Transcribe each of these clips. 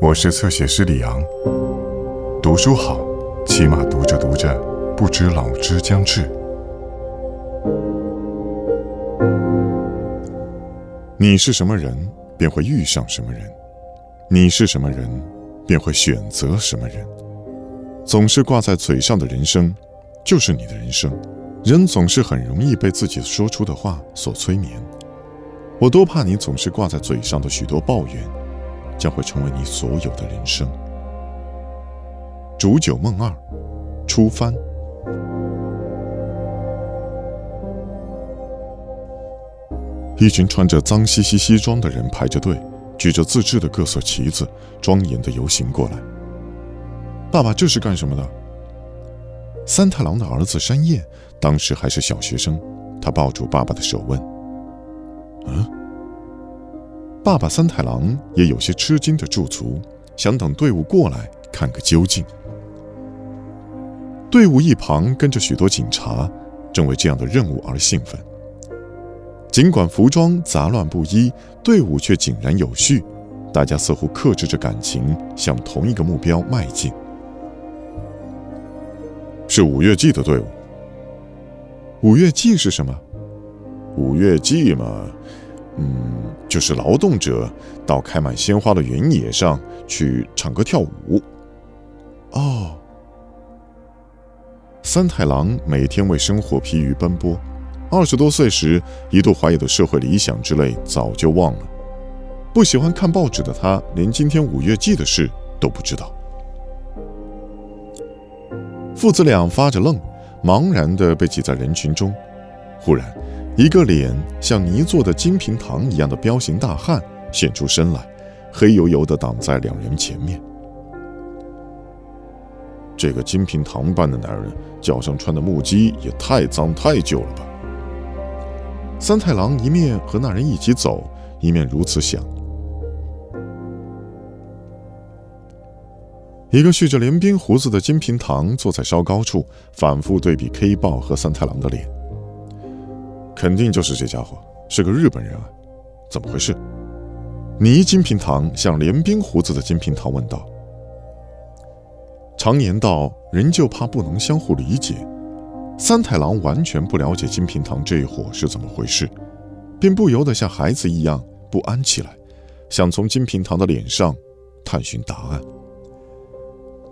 我是侧写师李昂。读书好，起码读着读着，不知老之将至。你是什么人，便会遇上什么人；你是什么人，便会选择什么人。总是挂在嘴上的人生，就是你的人生。人总是很容易被自己说出的话所催眠。我多怕你总是挂在嘴上的许多抱怨，将会成为你所有的人生。煮酒梦二，初帆。一群穿着脏兮兮西装的人排着队，举着自制的各色旗子，庄严的游行过来。爸爸，这是干什么的？三太郎的儿子山叶当时还是小学生，他抱住爸爸的手问：“嗯？”爸爸三太郎也有些吃惊的驻足，想等队伍过来看个究竟。队伍一旁跟着许多警察，正为这样的任务而兴奋。尽管服装杂乱不一，队伍却井然有序，大家似乎克制着感情，向同一个目标迈进。是五月祭的队伍。五月祭是什么？五月祭嘛，嗯，就是劳动者到开满鲜花的原野上去唱歌跳舞。哦。三太郎每天为生活疲于奔波，二十多岁时一度怀有的社会理想之类早就忘了。不喜欢看报纸的他，连今天五月祭的事都不知道。父子俩发着愣，茫然地被挤在人群中。忽然，一个脸像泥做的金平糖一样的彪形大汉现出身来，黑油油的挡在两人前面。这个金平糖般的男人，脚上穿的木屐也太脏太旧了吧？三太郎一面和那人一起走，一面如此想。一个蓄着连边胡子的金平堂坐在稍高处，反复对比 K 豹和三太郎的脸。肯定就是这家伙，是个日本人啊！怎么回事？倪金平堂向连边胡子的金平堂问道。常言道，人就怕不能相互理解。三太郎完全不了解金平堂这一伙是怎么回事，便不由得像孩子一样不安起来，想从金平堂的脸上探寻答案。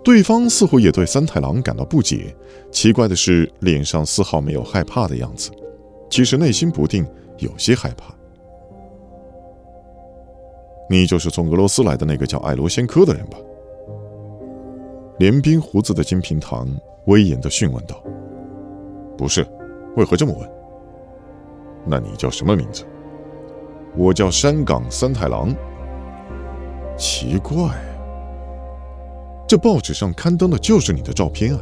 对方似乎也对三太郎感到不解，奇怪的是，脸上丝毫没有害怕的样子，其实内心不定，有些害怕。你就是从俄罗斯来的那个叫艾罗先科的人吧？连冰胡子的金平堂威严地询问道：“不是，为何这么问？那你叫什么名字？”“我叫山岗三太郎。”奇怪。这报纸上刊登的就是你的照片啊！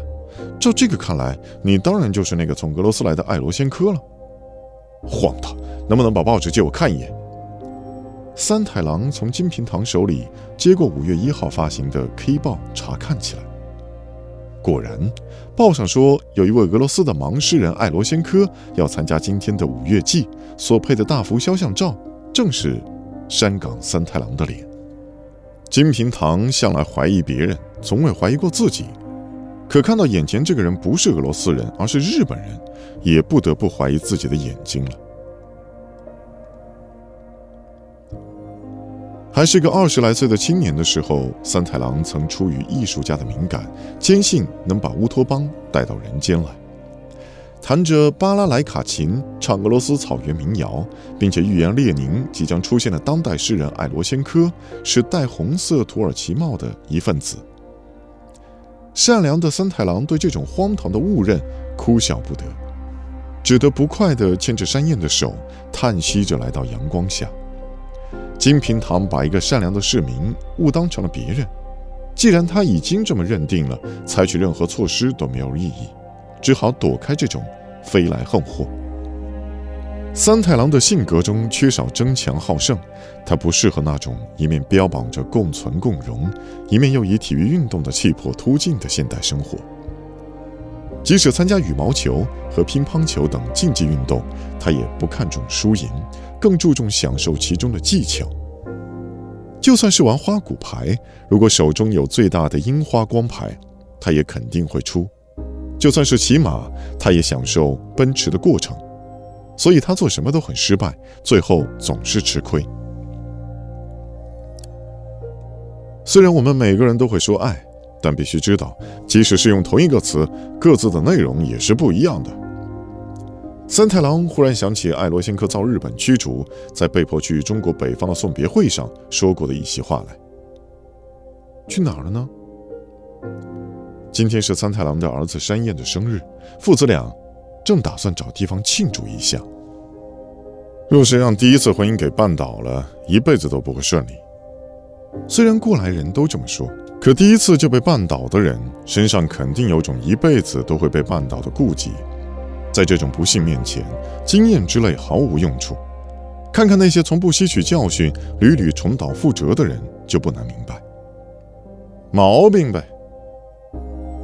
照这个看来，你当然就是那个从俄罗斯来的艾罗先科了。荒唐！能不能把报纸借我看一眼？三太郎从金平堂手里接过五月一号发行的 K 报，查看起来。果然，报上说有一位俄罗斯的盲诗人艾罗先科要参加今天的五月祭，所配的大幅肖像照正是山岗三太郎的脸。金平堂向来怀疑别人。从未怀疑过自己，可看到眼前这个人不是俄罗斯人，而是日本人，也不得不怀疑自己的眼睛了。还是个二十来岁的青年的时候，三太郎曾出于艺术家的敏感，坚信能把乌托邦带到人间来，弹着巴拉莱卡琴，唱俄罗斯草原民谣，并且预言列宁即将出现的当代诗人艾罗先科是戴红色土耳其帽的一份子。善良的森太郎对这种荒唐的误认哭笑不得，只得不快地牵着山燕的手，叹息着来到阳光下。金平堂把一个善良的市民误当成了别人，既然他已经这么认定了，采取任何措施都没有意义，只好躲开这种飞来横祸。三太郎的性格中缺少争强好胜，他不适合那种一面标榜着共存共荣，一面又以体育运动的气魄突进的现代生活。即使参加羽毛球和乒乓球等竞技运动，他也不看重输赢，更注重享受其中的技巧。就算是玩花骨牌，如果手中有最大的樱花光牌，他也肯定会出；就算是骑马，他也享受奔驰的过程。所以他做什么都很失败，最后总是吃亏。虽然我们每个人都会说爱，但必须知道，即使是用同一个词，各自的内容也是不一样的。三太郎忽然想起爱罗先科遭日本驱逐，在被迫去中国北方的送别会上说过的一席话来。去哪儿了呢？今天是三太郎的儿子山彦的生日，父子俩正打算找地方庆祝一下。若是让第一次婚姻给绊倒了，一辈子都不会顺利。虽然过来人都这么说，可第一次就被绊倒的人身上肯定有种一辈子都会被绊倒的顾忌。在这种不幸面前，经验之类毫无用处。看看那些从不吸取教训、屡屡重蹈覆辙的人，就不难明白。毛病呗，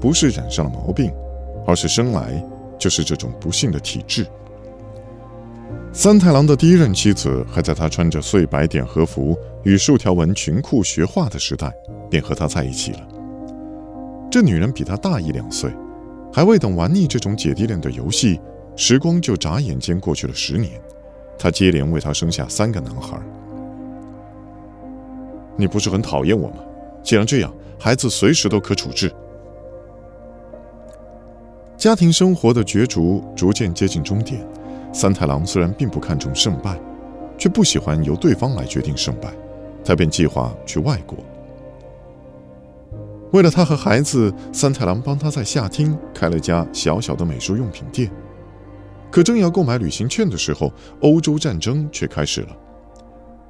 不是染上了毛病，而是生来就是这种不幸的体质。三太郎的第一任妻子还在他穿着碎白点和服与竖条纹裙裤学画的时代，便和他在一起了。这女人比他大一两岁，还未等玩腻这种姐弟恋的游戏，时光就眨眼间过去了十年。他接连为她生下三个男孩。你不是很讨厌我吗？既然这样，孩子随时都可处置。家庭生活的角逐逐渐接近终点。三太郎虽然并不看重胜败，却不喜欢由对方来决定胜败，他便计划去外国。为了他和孩子，三太郎帮他在夏町开了家小小的美术用品店。可正要购买旅行券的时候，欧洲战争却开始了。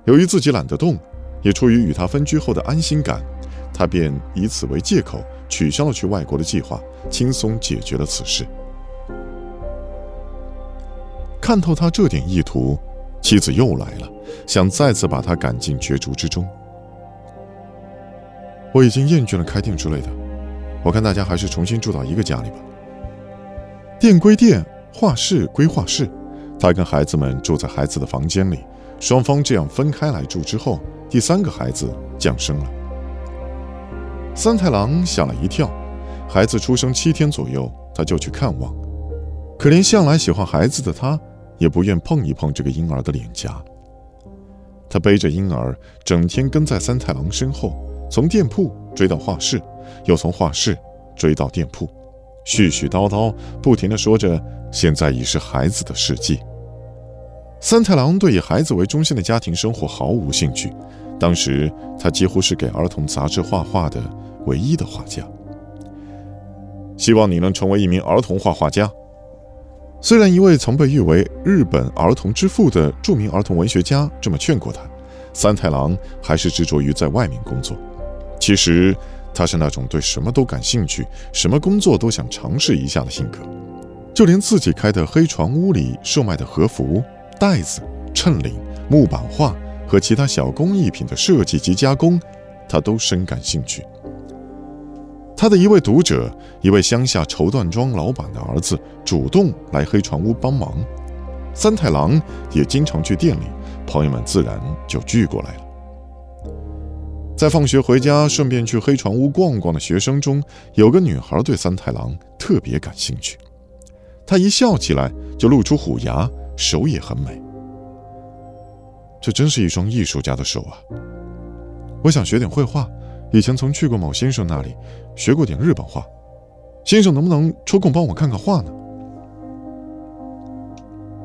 由于自己懒得动，也出于与他分居后的安心感，他便以此为借口取消了去外国的计划，轻松解决了此事。看透他这点意图，妻子又来了，想再次把他赶进角逐之中。我已经厌倦了开店之类的，我看大家还是重新住到一个家里吧。店归店，画室归画室，他跟孩子们住在孩子的房间里。双方这样分开来住之后，第三个孩子降生了。三太郎吓了一跳，孩子出生七天左右，他就去看望，可怜向来喜欢孩子的他。也不愿碰一碰这个婴儿的脸颊。他背着婴儿，整天跟在三太郎身后，从店铺追到画室，又从画室追到店铺，絮絮叨叨，不停地说着现在已是孩子的世纪。三太郎对以孩子为中心的家庭生活毫无兴趣。当时他几乎是给儿童杂志画画的唯一的画家。希望你能成为一名儿童画画家。虽然一位曾被誉为日本儿童之父的著名儿童文学家这么劝过他，三太郎还是执着于在外面工作。其实他是那种对什么都感兴趣、什么工作都想尝试一下的性格，就连自己开的黑船屋里售卖的和服、袋子、衬领、木板画和其他小工艺品的设计及加工，他都深感兴趣。他的一位读者，一位乡下绸缎庄老板的儿子，主动来黑船屋帮忙。三太郎也经常去店里，朋友们自然就聚过来了。在放学回家顺便去黑船屋逛逛的学生中，有个女孩对三太郎特别感兴趣。她一笑起来就露出虎牙，手也很美。这真是一双艺术家的手啊！我想学点绘画。以前曾去过某先生那里，学过点日本画。先生能不能抽空帮我看看画呢？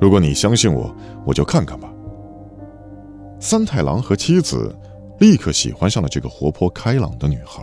如果你相信我，我就看看吧。三太郎和妻子立刻喜欢上了这个活泼开朗的女孩。